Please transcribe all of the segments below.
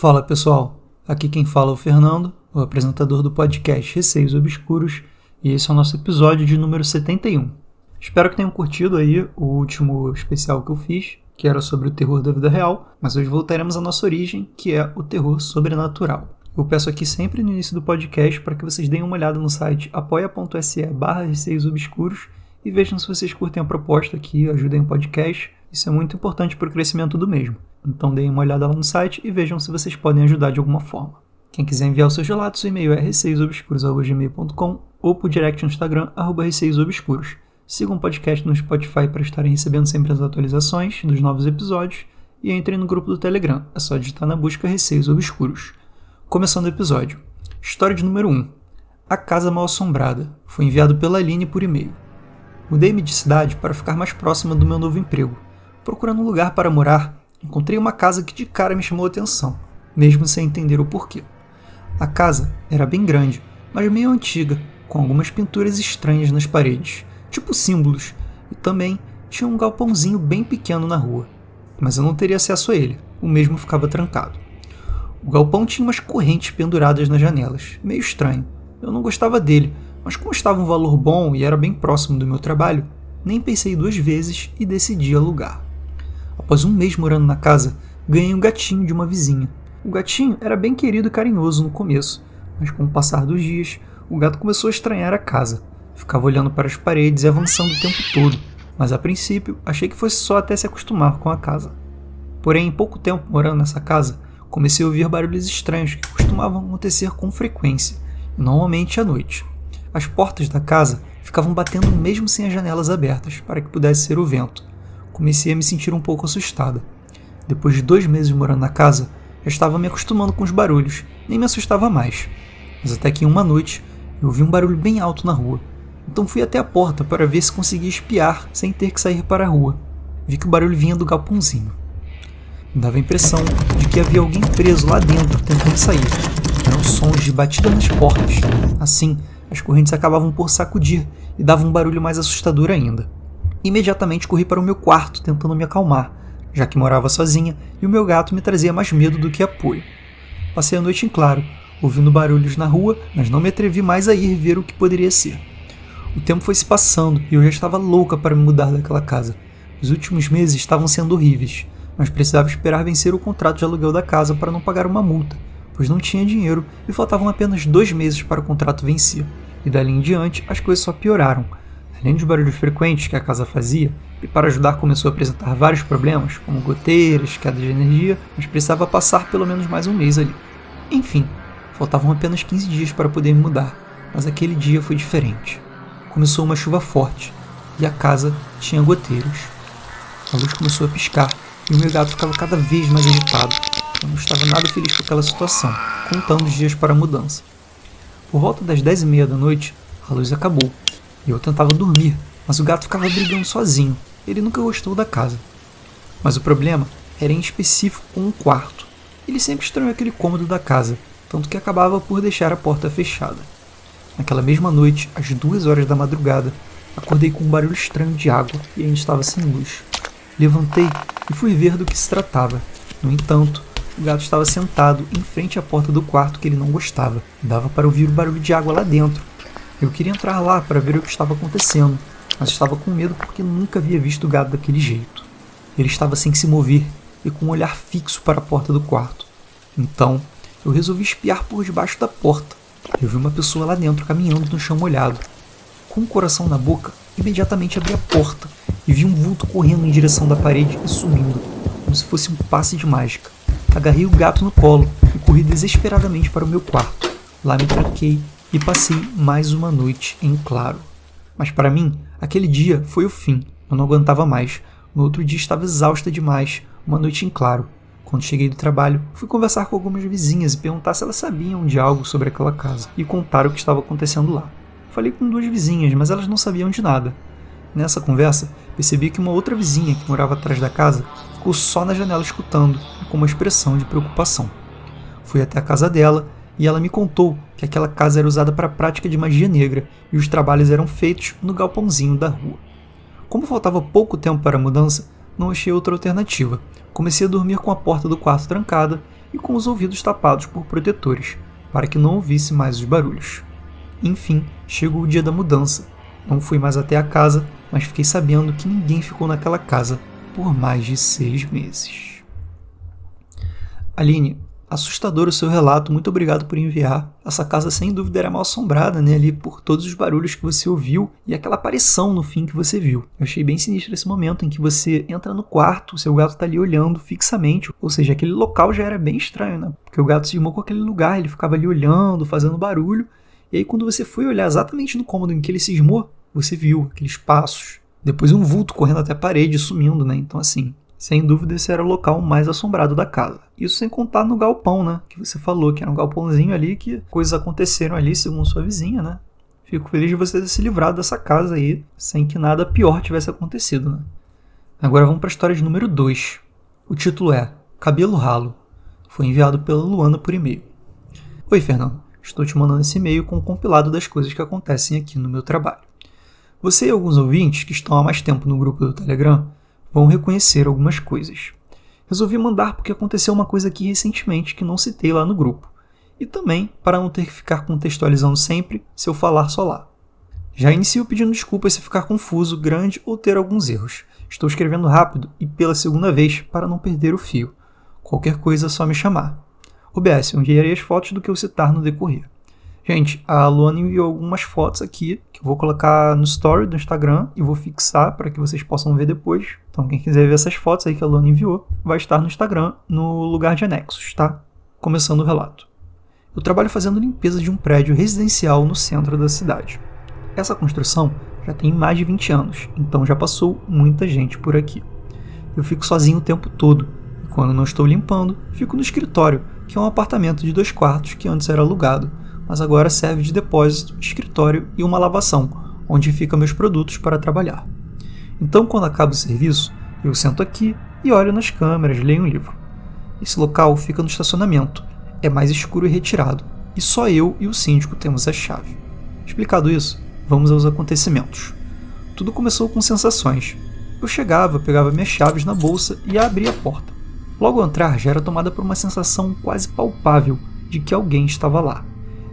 Fala pessoal, aqui quem fala é o Fernando, o apresentador do podcast Receios Obscuros, e esse é o nosso episódio de número 71. Espero que tenham curtido aí o último especial que eu fiz, que era sobre o terror da vida real, mas hoje voltaremos à nossa origem, que é o terror sobrenatural. Eu peço aqui sempre no início do podcast para que vocês deem uma olhada no site apoia.se barra Receios Obscuros e vejam se vocês curtem a proposta aqui, ajudem o podcast. Isso é muito importante para o crescimento do mesmo. Então deem uma olhada lá no site e vejam se vocês podem ajudar de alguma forma. Quem quiser enviar os seus relatos, o e-mail é receiosobscuros.gmail.com ou por direct no Instagram, arroba receiosobscuros. Sigam o podcast no Spotify para estarem recebendo sempre as atualizações dos novos episódios e entrem no grupo do Telegram. É só digitar na busca Receios Obscuros. Começando o episódio. História de número 1. A Casa Mal Assombrada. Foi enviado pela Aline por e-mail. Mudei-me de cidade para ficar mais próxima do meu novo emprego. Procurando um lugar para morar, encontrei uma casa que de cara me chamou a atenção, mesmo sem entender o porquê. A casa era bem grande, mas meio antiga, com algumas pinturas estranhas nas paredes, tipo símbolos, e também tinha um galpãozinho bem pequeno na rua. Mas eu não teria acesso a ele, o mesmo ficava trancado. O galpão tinha umas correntes penduradas nas janelas, meio estranho. Eu não gostava dele, mas como estava um valor bom e era bem próximo do meu trabalho, nem pensei duas vezes e decidi alugar. Após um mês morando na casa, ganhei um gatinho de uma vizinha. O gatinho era bem querido e carinhoso no começo, mas com o passar dos dias, o gato começou a estranhar a casa. Ficava olhando para as paredes e avançando o tempo todo, mas a princípio achei que fosse só até se acostumar com a casa. Porém, em pouco tempo morando nessa casa, comecei a ouvir barulhos estranhos que costumavam acontecer com frequência, normalmente à noite. As portas da casa ficavam batendo mesmo sem as janelas abertas, para que pudesse ser o vento. Comecei a me sentir um pouco assustada. Depois de dois meses morando na casa, já estava me acostumando com os barulhos, nem me assustava mais. Mas até que uma noite, eu ouvi um barulho bem alto na rua. Então fui até a porta para ver se conseguia espiar sem ter que sair para a rua. Vi que o barulho vinha do galpãozinho. Me dava a impressão de que havia alguém preso lá dentro tentando sair. Eram sons de batida nas portas. Assim, as correntes acabavam por sacudir e davam um barulho mais assustador ainda. Imediatamente corri para o meu quarto tentando me acalmar, já que morava sozinha e o meu gato me trazia mais medo do que apoio. Passei a noite em claro, ouvindo barulhos na rua, mas não me atrevi mais a ir ver o que poderia ser. O tempo foi se passando e eu já estava louca para me mudar daquela casa. Os últimos meses estavam sendo horríveis, mas precisava esperar vencer o contrato de aluguel da casa para não pagar uma multa, pois não tinha dinheiro e faltavam apenas dois meses para o contrato vencer. E dali em diante as coisas só pioraram. Além dos barulhos frequentes que a casa fazia, e para ajudar começou a apresentar vários problemas, como goteiras, queda de energia, mas precisava passar pelo menos mais um mês ali. Enfim, faltavam apenas 15 dias para poder mudar, mas aquele dia foi diferente. Começou uma chuva forte e a casa tinha goteiros. A luz começou a piscar e o meu gato ficava cada vez mais agitado. Eu não estava nada feliz com aquela situação, contando os dias para a mudança. Por volta das dez e meia da noite, a luz acabou e eu tentava dormir, mas o gato ficava brigando sozinho. Ele nunca gostou da casa. Mas o problema era em específico com um quarto. Ele sempre estranhou aquele cômodo da casa, tanto que acabava por deixar a porta fechada. Naquela mesma noite, às duas horas da madrugada, acordei com um barulho estranho de água e ainda estava sem luz. Levantei e fui ver do que se tratava. No entanto, o gato estava sentado em frente à porta do quarto que ele não gostava. Dava para ouvir o barulho de água lá dentro. Eu queria entrar lá para ver o que estava acontecendo, mas estava com medo porque nunca havia visto o gato daquele jeito. Ele estava sem se mover e com um olhar fixo para a porta do quarto. Então, eu resolvi espiar por debaixo da porta. Eu vi uma pessoa lá dentro caminhando no chão molhado. Com o coração na boca, imediatamente abri a porta e vi um vulto correndo em direção da parede e sumindo, como se fosse um passe de mágica. Agarrei o gato no colo e corri desesperadamente para o meu quarto. Lá me tranquei e passei mais uma noite em claro. Mas para mim, aquele dia foi o fim. Eu não aguentava mais. No outro dia estava exausta demais. Uma noite em claro. Quando cheguei do trabalho, fui conversar com algumas vizinhas e perguntar se elas sabiam de algo sobre aquela casa e contar o que estava acontecendo lá. Falei com duas vizinhas, mas elas não sabiam de nada. Nessa conversa, percebi que uma outra vizinha que morava atrás da casa ficou só na janela escutando, com uma expressão de preocupação. Fui até a casa dela e ela me contou que aquela casa era usada para a prática de magia negra e os trabalhos eram feitos no galpãozinho da rua. Como faltava pouco tempo para a mudança, não achei outra alternativa. Comecei a dormir com a porta do quarto trancada e com os ouvidos tapados por protetores, para que não ouvisse mais os barulhos. Enfim, chegou o dia da mudança. Não fui mais até a casa, mas fiquei sabendo que ninguém ficou naquela casa por mais de seis meses. Aline, Assustador o seu relato, muito obrigado por enviar. Essa casa sem dúvida era mal assombrada, né, ali por todos os barulhos que você ouviu e aquela aparição no fim que você viu. Eu achei bem sinistro esse momento em que você entra no quarto, o seu gato tá ali olhando fixamente, ou seja, aquele local já era bem estranho, né? Porque o gato se irmou com aquele lugar, ele ficava ali olhando, fazendo barulho, e aí quando você foi olhar exatamente no cômodo em que ele cismou, você viu aqueles passos, depois um vulto correndo até a parede, sumindo, né? Então assim, sem dúvida, esse era o local mais assombrado da casa. Isso sem contar no galpão, né? Que você falou que era um galpãozinho ali, que coisas aconteceram ali, segundo sua vizinha, né? Fico feliz de você ter se livrado dessa casa aí, sem que nada pior tivesse acontecido, né? Agora vamos para a história de número 2. O título é Cabelo Ralo. Foi enviado pela Luana por e-mail. Oi, Fernando. Estou te mandando esse e-mail com um compilado das coisas que acontecem aqui no meu trabalho. Você e alguns ouvintes que estão há mais tempo no grupo do Telegram vão reconhecer algumas coisas. Resolvi mandar porque aconteceu uma coisa aqui recentemente que não citei lá no grupo, e também para não ter que ficar contextualizando sempre se eu falar só lá. Já inicio pedindo desculpas se ficar confuso, grande ou ter alguns erros. Estou escrevendo rápido e pela segunda vez para não perder o fio. Qualquer coisa é só me chamar. OBS, enviarei as fotos do que eu citar no decorrer. Gente, a Luana enviou algumas fotos aqui que eu vou colocar no story do Instagram e vou fixar para que vocês possam ver depois. Então, quem quiser ver essas fotos aí que a Luana enviou, vai estar no Instagram no lugar de anexos, tá? Começando o relato. Eu trabalho fazendo limpeza de um prédio residencial no centro da cidade. Essa construção já tem mais de 20 anos, então já passou muita gente por aqui. Eu fico sozinho o tempo todo e quando não estou limpando, fico no escritório, que é um apartamento de dois quartos que antes era alugado mas agora serve de depósito, escritório e uma lavação, onde ficam meus produtos para trabalhar. Então, quando acaba o serviço, eu sento aqui e olho nas câmeras, leio um livro. Esse local fica no estacionamento, é mais escuro e retirado, e só eu e o síndico temos a chave. Explicado isso, vamos aos acontecimentos. Tudo começou com sensações. Eu chegava, pegava minhas chaves na bolsa e abria a porta. Logo ao entrar, já era tomada por uma sensação quase palpável de que alguém estava lá.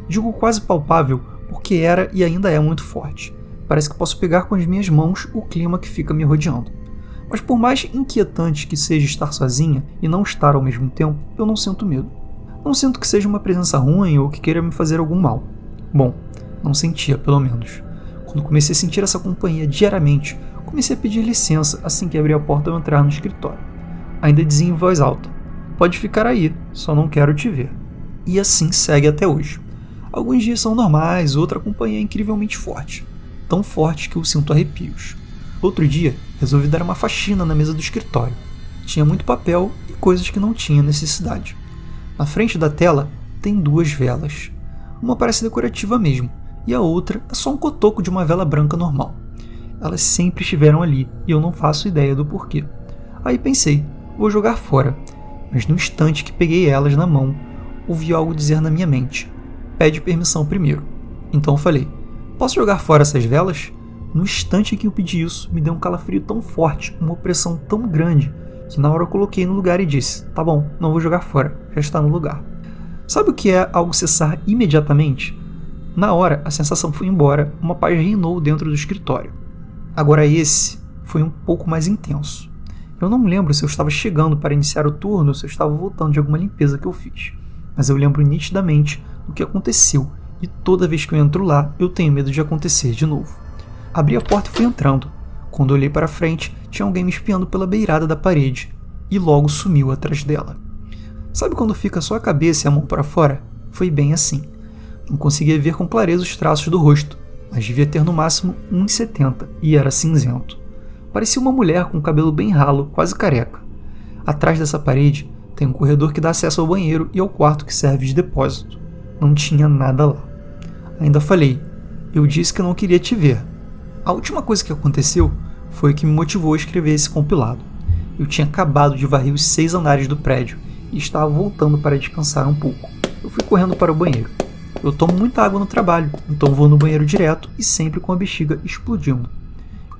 Digo quase palpável porque era e ainda é muito forte. Parece que posso pegar com as minhas mãos o clima que fica me rodeando. Mas por mais inquietante que seja estar sozinha e não estar ao mesmo tempo, eu não sinto medo. Não sinto que seja uma presença ruim ou que queira me fazer algum mal. Bom, não sentia, pelo menos. Quando comecei a sentir essa companhia diariamente, comecei a pedir licença assim que abri a porta ao entrar no escritório. Ainda dizia em voz alta: Pode ficar aí, só não quero te ver. E assim segue até hoje. Alguns dias são normais, outra companhia é incrivelmente forte. Tão forte que eu sinto arrepios. Outro dia, resolvi dar uma faxina na mesa do escritório. Tinha muito papel e coisas que não tinha necessidade. Na frente da tela tem duas velas. Uma parece decorativa mesmo, e a outra é só um cotoco de uma vela branca normal. Elas sempre estiveram ali e eu não faço ideia do porquê. Aí pensei, vou jogar fora, mas no instante que peguei elas na mão, ouvi algo dizer na minha mente: pede permissão primeiro. Então eu falei: Posso jogar fora essas velas? No instante em que eu pedi isso, me deu um calafrio tão forte, uma opressão tão grande, que na hora eu coloquei no lugar e disse: Tá bom, não vou jogar fora, já está no lugar. Sabe o que é algo cessar imediatamente? Na hora, a sensação foi embora, uma paz reinou dentro do escritório. Agora, esse foi um pouco mais intenso. Eu não lembro se eu estava chegando para iniciar o turno ou se eu estava voltando de alguma limpeza que eu fiz, mas eu lembro nitidamente o que aconteceu, e toda vez que eu entro lá, eu tenho medo de acontecer de novo. Abri a porta e fui entrando. Quando olhei para frente, tinha alguém me espiando pela beirada da parede, e logo sumiu atrás dela. Sabe quando fica só a cabeça e a mão para fora? Foi bem assim. Não conseguia ver com clareza os traços do rosto, mas devia ter no máximo 1,70 e era cinzento. Parecia uma mulher com cabelo bem ralo, quase careca. Atrás dessa parede tem um corredor que dá acesso ao banheiro e ao quarto que serve de depósito. Não tinha nada lá. Ainda falei, eu disse que eu não queria te ver. A última coisa que aconteceu foi o que me motivou a escrever esse compilado. Eu tinha acabado de varrer os seis andares do prédio e estava voltando para descansar um pouco. Eu fui correndo para o banheiro. Eu tomo muita água no trabalho, então vou no banheiro direto e sempre com a bexiga explodindo.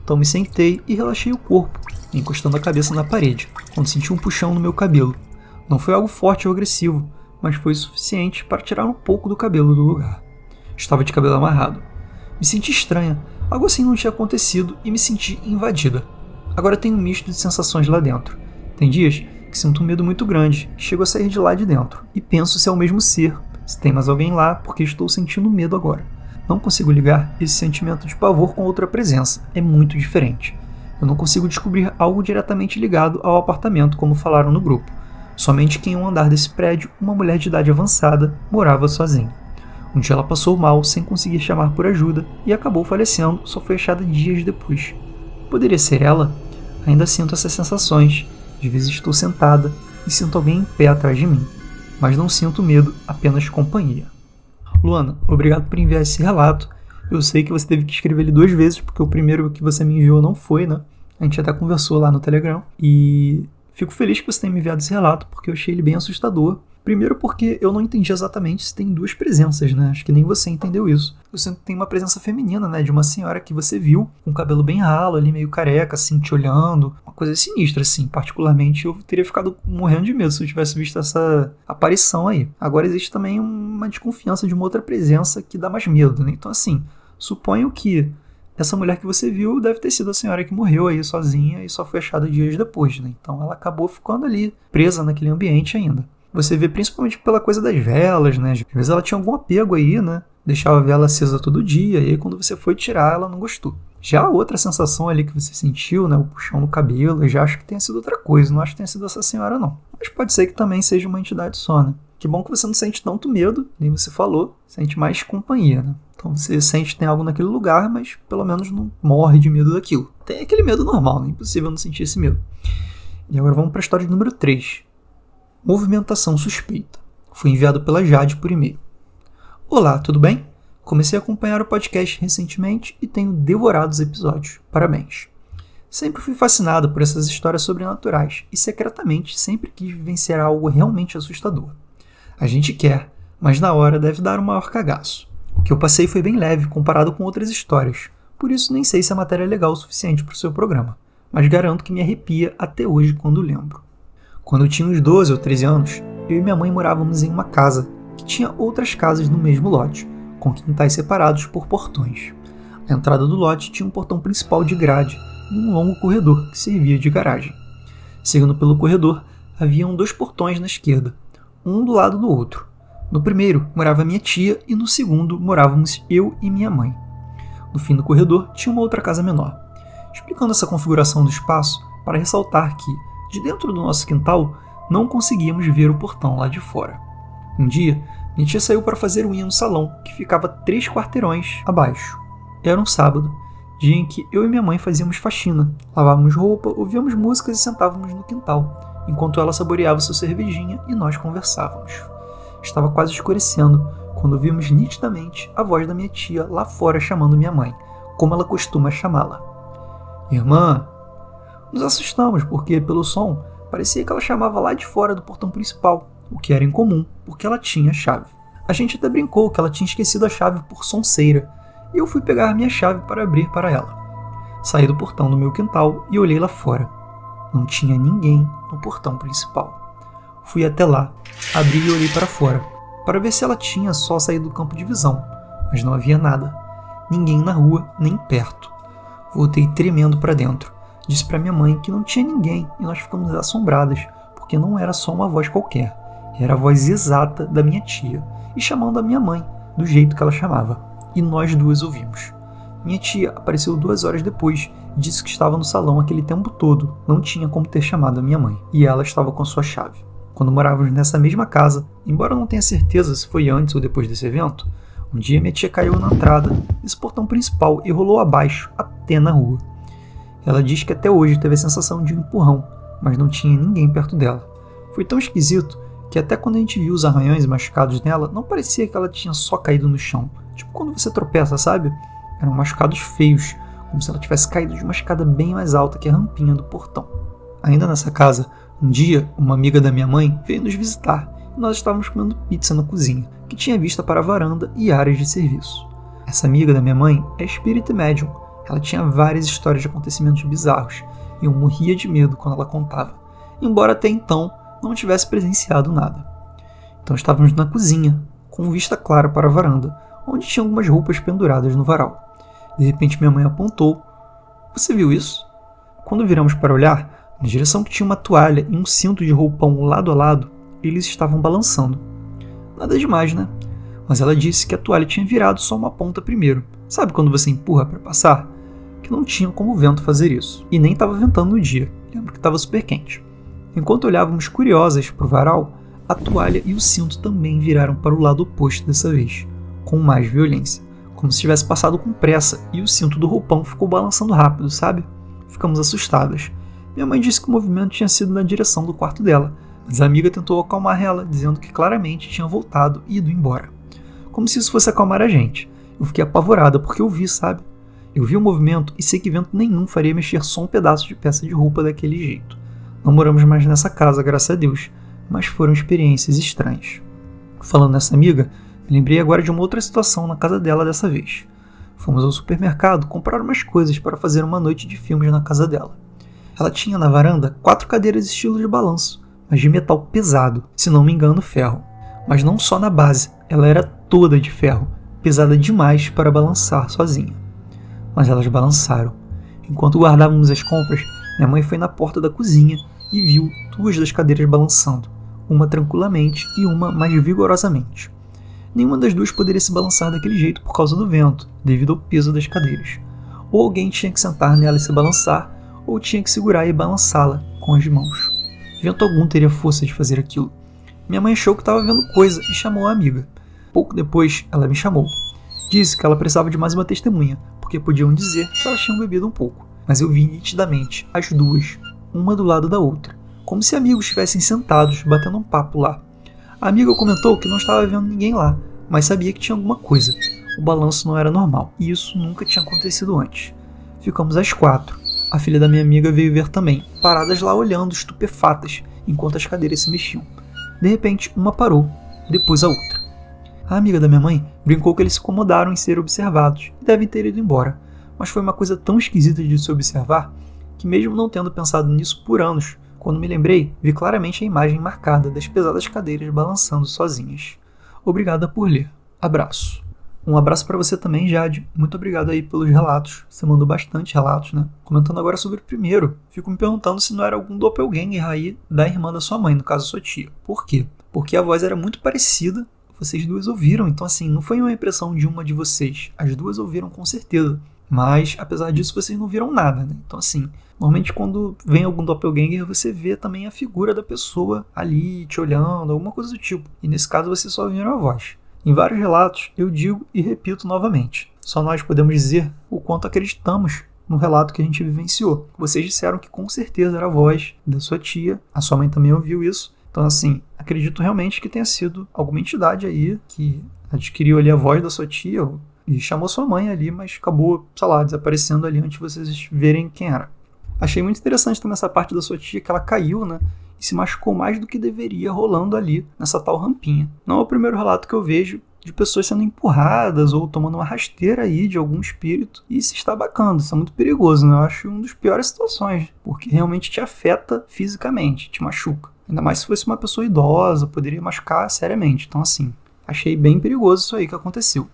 Então me sentei e relaxei o corpo, encostando a cabeça na parede, quando senti um puxão no meu cabelo. Não foi algo forte ou agressivo, mas foi suficiente para tirar um pouco do cabelo do lugar. Estava de cabelo amarrado. Me senti estranha, algo assim não tinha acontecido e me senti invadida. Agora tenho um misto de sensações lá dentro. Tem dias que sinto um medo muito grande, chego a sair de lá de dentro e penso se é o mesmo ser, se tem mais alguém lá, porque estou sentindo medo agora. Não consigo ligar esse sentimento de pavor com outra presença, é muito diferente. Eu não consigo descobrir algo diretamente ligado ao apartamento, como falaram no grupo. Somente que em um andar desse prédio, uma mulher de idade avançada morava sozinha. Um dia ela passou mal sem conseguir chamar por ajuda e acabou falecendo, só foi achada dias depois. Poderia ser ela? Ainda sinto essas sensações. De vezes estou sentada e sinto alguém em pé atrás de mim. Mas não sinto medo, apenas companhia. Luana, obrigado por enviar esse relato. Eu sei que você teve que escrever ele duas vezes, porque o primeiro que você me enviou não foi, né? A gente até conversou lá no Telegram. E fico feliz que você tenha me enviado esse relato, porque eu achei ele bem assustador. Primeiro porque eu não entendi exatamente se tem duas presenças, né? Acho que nem você entendeu isso. Eu sinto que tem uma presença feminina, né? De uma senhora que você viu, com o cabelo bem ralo, ali meio careca, assim, te olhando. Uma coisa sinistra, assim. Particularmente, eu teria ficado morrendo de medo se eu tivesse visto essa aparição aí. Agora existe também uma desconfiança de uma outra presença que dá mais medo, né? Então, assim, suponho que essa mulher que você viu deve ter sido a senhora que morreu aí sozinha e só foi achada dias depois, né? Então ela acabou ficando ali, presa naquele ambiente ainda. Você vê principalmente pela coisa das velas, né? Às vezes ela tinha algum apego aí, né? Deixava a vela acesa todo dia, e aí quando você foi tirar, ela não gostou. Já a outra sensação ali que você sentiu, né? O puxão no cabelo, eu já acho que tenha sido outra coisa. Não acho que tenha sido essa senhora, não. Mas pode ser que também seja uma entidade só, né? Que bom que você não sente tanto medo, nem você falou, sente mais companhia, né? Então você sente que tem algo naquele lugar, mas pelo menos não morre de medo daquilo. Tem aquele medo normal, né? Impossível não sentir esse medo. E agora vamos para a história número 3. Movimentação suspeita. Foi enviado pela Jade por e-mail. Olá, tudo bem? Comecei a acompanhar o podcast recentemente e tenho devorado os episódios. Parabéns. Sempre fui fascinado por essas histórias sobrenaturais e secretamente sempre quis vivenciar algo realmente assustador. A gente quer, mas na hora deve dar um maior cagaço. O que eu passei foi bem leve comparado com outras histórias, por isso nem sei se a matéria é legal o suficiente para o seu programa, mas garanto que me arrepia até hoje quando lembro. Quando eu tinha uns 12 ou 13 anos, eu e minha mãe morávamos em uma casa que tinha outras casas no mesmo lote, com quintais separados por portões. A entrada do lote tinha um portão principal de grade e um longo corredor que servia de garagem. Seguindo pelo corredor, haviam dois portões na esquerda, um do lado do outro. No primeiro morava minha tia e no segundo morávamos eu e minha mãe. No fim do corredor tinha uma outra casa menor. Explicando essa configuração do espaço para ressaltar que, de dentro do nosso quintal, não conseguíamos ver o portão lá de fora. Um dia, minha tia saiu para fazer unha no salão, que ficava três quarteirões abaixo. Era um sábado, dia em que eu e minha mãe fazíamos faxina, lavávamos roupa, ouvíamos músicas e sentávamos no quintal, enquanto ela saboreava sua cervejinha e nós conversávamos. Estava quase escurecendo quando vimos nitidamente a voz da minha tia lá fora chamando minha mãe, como ela costuma chamá-la. Irmã, nos assustamos porque, pelo som, parecia que ela chamava lá de fora do portão principal, o que era incomum, porque ela tinha chave. A gente até brincou que ela tinha esquecido a chave por sonceira, e eu fui pegar minha chave para abrir para ela. Saí do portão do meu quintal e olhei lá fora. Não tinha ninguém no portão principal. Fui até lá, abri e olhei para fora, para ver se ela tinha só saído do campo de visão, mas não havia nada. Ninguém na rua, nem perto. Voltei tremendo para dentro Disse para minha mãe que não tinha ninguém e nós ficamos assombradas, porque não era só uma voz qualquer, era a voz exata da minha tia, e chamando a minha mãe, do jeito que ela chamava. E nós duas ouvimos. Minha tia apareceu duas horas depois disse que estava no salão aquele tempo todo, não tinha como ter chamado a minha mãe, e ela estava com sua chave. Quando morávamos nessa mesma casa, embora eu não tenha certeza se foi antes ou depois desse evento, um dia minha tia caiu na entrada desse portão principal e rolou abaixo até na rua. Ela diz que até hoje teve a sensação de um empurrão, mas não tinha ninguém perto dela. Foi tão esquisito que até quando a gente viu os arranhões machucados nela, não parecia que ela tinha só caído no chão. Tipo quando você tropeça, sabe? Eram machucados feios, como se ela tivesse caído de uma escada bem mais alta que a rampinha do portão. Ainda nessa casa, um dia, uma amiga da minha mãe veio nos visitar e nós estávamos comendo pizza na cozinha, que tinha vista para a varanda e áreas de serviço. Essa amiga da minha mãe é espírita médium ela tinha várias histórias de acontecimentos bizarros e eu morria de medo quando ela contava, embora até então não tivesse presenciado nada. Então estávamos na cozinha, com vista clara para a varanda, onde tinha algumas roupas penduradas no varal. De repente minha mãe apontou: Você viu isso? Quando viramos para olhar, na direção que tinha uma toalha e um cinto de roupão lado a lado, eles estavam balançando. Nada demais, né? Mas ela disse que a toalha tinha virado só uma ponta primeiro. Sabe quando você empurra para passar? Que não tinha como o vento fazer isso. E nem estava ventando no dia. Lembro que estava super quente. Enquanto olhávamos curiosas para o varal, a toalha e o cinto também viraram para o lado oposto dessa vez, com mais violência, como se tivesse passado com pressa e o cinto do roupão ficou balançando rápido, sabe? Ficamos assustadas. Minha mãe disse que o movimento tinha sido na direção do quarto dela, mas a amiga tentou acalmar ela, dizendo que claramente tinha voltado e ido embora. Como se isso fosse acalmar a gente. Eu fiquei apavorada porque eu vi, sabe? Eu vi o movimento e sei que vento nenhum faria mexer só um pedaço de peça de roupa daquele jeito. Não moramos mais nessa casa, graças a Deus, mas foram experiências estranhas. Falando nessa amiga, lembrei agora de uma outra situação na casa dela dessa vez. Fomos ao supermercado comprar umas coisas para fazer uma noite de filmes na casa dela. Ela tinha na varanda quatro cadeiras estilo de balanço, mas de metal pesado, se não me engano, ferro. Mas não só na base, ela era toda de ferro, pesada demais para balançar sozinha. Mas elas balançaram. Enquanto guardávamos as compras, minha mãe foi na porta da cozinha e viu duas das cadeiras balançando, uma tranquilamente e uma mais vigorosamente. Nenhuma das duas poderia se balançar daquele jeito por causa do vento, devido ao peso das cadeiras. Ou alguém tinha que sentar nela e se balançar, ou tinha que segurar e balançá-la com as mãos. Vento algum teria força de fazer aquilo. Minha mãe achou que estava vendo coisa e chamou a amiga. Pouco depois, ela me chamou. Disse que ela precisava de mais uma testemunha, porque podiam dizer que elas tinham bebido um pouco. Mas eu vi nitidamente as duas, uma do lado da outra, como se amigos estivessem sentados batendo um papo lá. A amiga comentou que não estava vendo ninguém lá, mas sabia que tinha alguma coisa. O balanço não era normal, e isso nunca tinha acontecido antes. Ficamos às quatro. A filha da minha amiga veio ver também, paradas lá olhando, estupefatas, enquanto as cadeiras se mexiam. De repente, uma parou, depois a outra. A amiga da minha mãe brincou que eles se incomodaram em ser observados e devem ter ido embora, mas foi uma coisa tão esquisita de se observar que, mesmo não tendo pensado nisso por anos, quando me lembrei, vi claramente a imagem marcada das pesadas cadeiras balançando sozinhas. Obrigada por ler. Abraço. Um abraço para você também, Jade. Muito obrigado aí pelos relatos. Você mandou bastante relatos, né? Comentando agora sobre o primeiro, fico me perguntando se não era algum doppelganger aí da irmã da sua mãe, no caso sua tia. Por quê? Porque a voz era muito parecida, vocês duas ouviram, então assim, não foi uma impressão de uma de vocês. As duas ouviram com certeza. Mas, apesar disso, vocês não viram nada, né? Então, assim, normalmente quando vem algum doppelganger, você vê também a figura da pessoa ali te olhando, alguma coisa do tipo. E nesse caso, vocês só viram a voz. Em vários relatos, eu digo e repito novamente: só nós podemos dizer o quanto acreditamos no relato que a gente vivenciou. Vocês disseram que com certeza era a voz da sua tia, a sua mãe também ouviu isso. Então, assim, acredito realmente que tenha sido alguma entidade aí que adquiriu ali a voz da sua tia e chamou sua mãe ali, mas acabou, sei lá, desaparecendo ali antes de vocês verem quem era. Achei muito interessante também essa parte da sua tia que ela caiu, né? E se machucou mais do que deveria rolando ali nessa tal rampinha. Não é o primeiro relato que eu vejo de pessoas sendo empurradas ou tomando uma rasteira aí de algum espírito e se estabacando. Isso é muito perigoso, né? Eu acho uma das piores situações, porque realmente te afeta fisicamente, te machuca. Ainda mais se fosse uma pessoa idosa, poderia machucar seriamente. Então, assim, achei bem perigoso isso aí que aconteceu.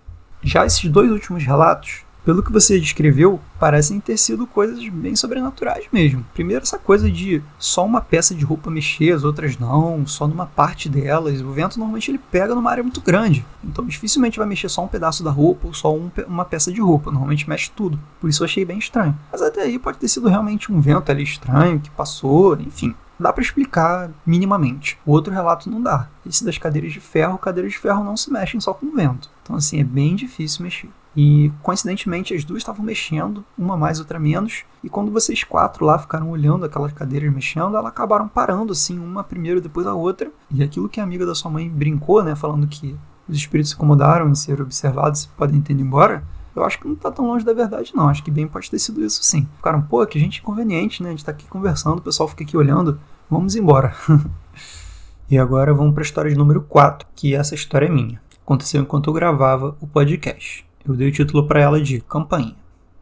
Já esses dois últimos relatos, pelo que você descreveu, parecem ter sido coisas bem sobrenaturais mesmo. Primeiro, essa coisa de só uma peça de roupa mexer, as outras não, só numa parte delas. O vento normalmente ele pega numa área muito grande, então dificilmente vai mexer só um pedaço da roupa ou só um, uma peça de roupa. Normalmente mexe tudo. Por isso eu achei bem estranho. Mas até aí pode ter sido realmente um vento ali estranho que passou, enfim dá para explicar minimamente. O outro relato não dá. Esse das cadeiras de ferro, cadeiras de ferro não se mexem só com o vento. Então, assim, é bem difícil mexer. E coincidentemente as duas estavam mexendo, uma mais, outra menos. E quando vocês quatro lá ficaram olhando aquelas cadeiras mexendo, elas acabaram parando assim, uma primeiro, depois a outra. E aquilo que a amiga da sua mãe brincou, né, falando que os espíritos se incomodaram em ser observados e podem ter ido embora. Eu acho que não tá tão longe da verdade, não. Acho que bem pode ter sido isso, sim. Ficaram, pô, que gente inconveniente, né? A gente tá aqui conversando, o pessoal fica aqui olhando. Vamos embora. e agora vamos para a história de número 4, que essa história é minha. Aconteceu enquanto eu gravava o podcast. Eu dei o título para ela de Campainha.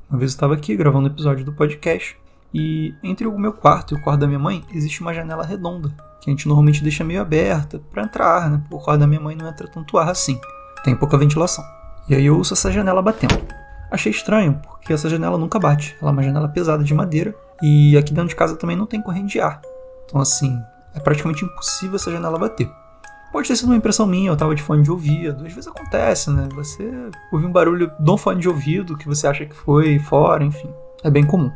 Uma vez eu estava aqui gravando o episódio do podcast E entre o meu quarto e o quarto da minha mãe existe uma janela redonda, que a gente normalmente deixa meio aberta para entrar, né? O quarto da minha mãe não entra tanto ar assim, tem pouca ventilação. E aí eu ouço essa janela batendo. Achei estranho, porque essa janela nunca bate, ela é uma janela pesada de madeira e aqui dentro de casa também não tem corrente de ar. Então, assim, é praticamente impossível essa janela bater. Pode ter sido uma impressão minha, eu tava de fone de ouvido. Às vezes acontece, né? Você ouve um barulho de um fone de ouvido que você acha que foi fora, enfim. É bem comum.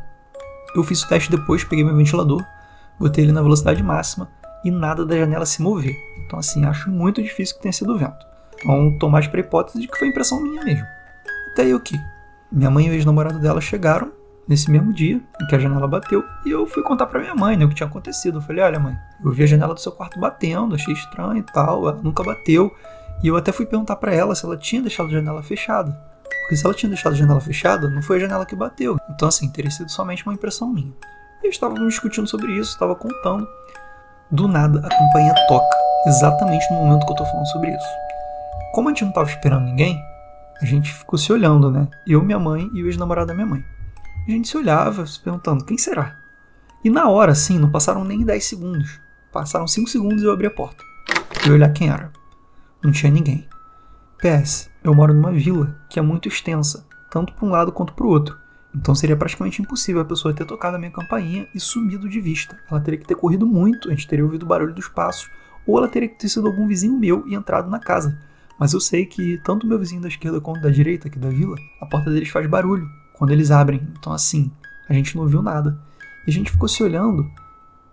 Eu fiz o teste depois, peguei meu ventilador, botei ele na velocidade máxima e nada da janela se mover. Então, assim, acho muito difícil que tenha sido vento. Então, tô mais pra hipótese de que foi impressão minha mesmo. Até o que? Minha mãe e o ex-namorado dela chegaram nesse mesmo dia em que a janela bateu e eu fui contar para minha mãe né, o que tinha acontecido. Eu falei: Olha, mãe, eu vi a janela do seu quarto batendo, achei estranho e tal, ela nunca bateu. E eu até fui perguntar para ela se ela tinha deixado a janela fechada. Porque se ela tinha deixado a janela fechada, não foi a janela que bateu. Então, assim, teria sido somente uma impressão minha. E eles estavam discutindo sobre isso, estava contando. Do nada, a campainha toca, exatamente no momento que eu tô falando sobre isso. Como a gente não estava esperando ninguém, a gente ficou se olhando, né? Eu, minha mãe e o ex-namorado da minha mãe. A gente se olhava, se perguntando, quem será? E na hora, assim, não passaram nem 10 segundos. Passaram 5 segundos e eu abri a porta. E olhar quem era. Não tinha ninguém. PS, eu moro numa vila que é muito extensa, tanto para um lado quanto para o outro. Então seria praticamente impossível a pessoa ter tocado a minha campainha e sumido de vista. Ela teria que ter corrido muito, a gente teria ouvido o barulho dos passos, ou ela teria que ter sido algum vizinho meu e entrado na casa. Mas eu sei que tanto meu vizinho da esquerda quanto da direita aqui da vila, a porta deles faz barulho quando eles abrem. Então assim, a gente não ouviu nada. E a gente ficou se olhando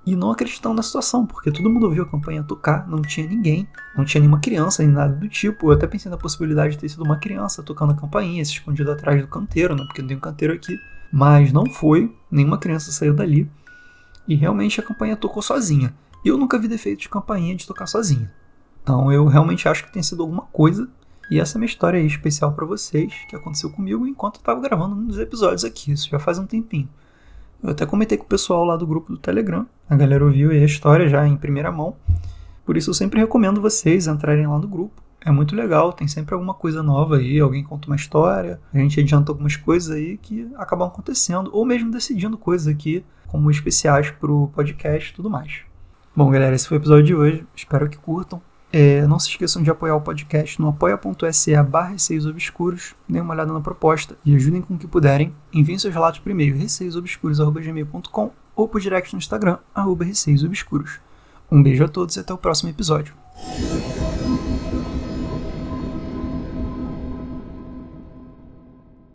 e não acreditando na situação, porque todo mundo ouviu a campanha tocar, não tinha ninguém, não tinha nenhuma criança nem nada do tipo. Eu até pensei na possibilidade de ter sido uma criança tocando a campainha, se escondido atrás do canteiro, né? Porque não tem um canteiro aqui. Mas não foi, nenhuma criança saiu dali. E realmente a campanha tocou sozinha. Eu nunca vi defeito de campainha de tocar sozinha. Então eu realmente acho que tem sido alguma coisa. E essa é minha história aí especial para vocês, que aconteceu comigo enquanto eu tava gravando um dos episódios aqui. Isso já faz um tempinho. Eu até comentei com o pessoal lá do grupo do Telegram. A galera ouviu aí a história já em primeira mão. Por isso eu sempre recomendo vocês entrarem lá no grupo. É muito legal, tem sempre alguma coisa nova aí, alguém conta uma história, a gente adianta algumas coisas aí que acabam acontecendo, ou mesmo decidindo coisas aqui, como especiais pro podcast e tudo mais. Bom, galera, esse foi o episódio de hoje. Espero que curtam. É, não se esqueçam de apoiar o podcast no apoia.se barra receios obscuros, deem uma olhada na proposta e ajudem com o que puderem. Enviem seus relatos por e-mail receiosobscuros.gmail.com ou por direct no Instagram, arroba receiosobscuros. Um beijo a todos e até o próximo episódio.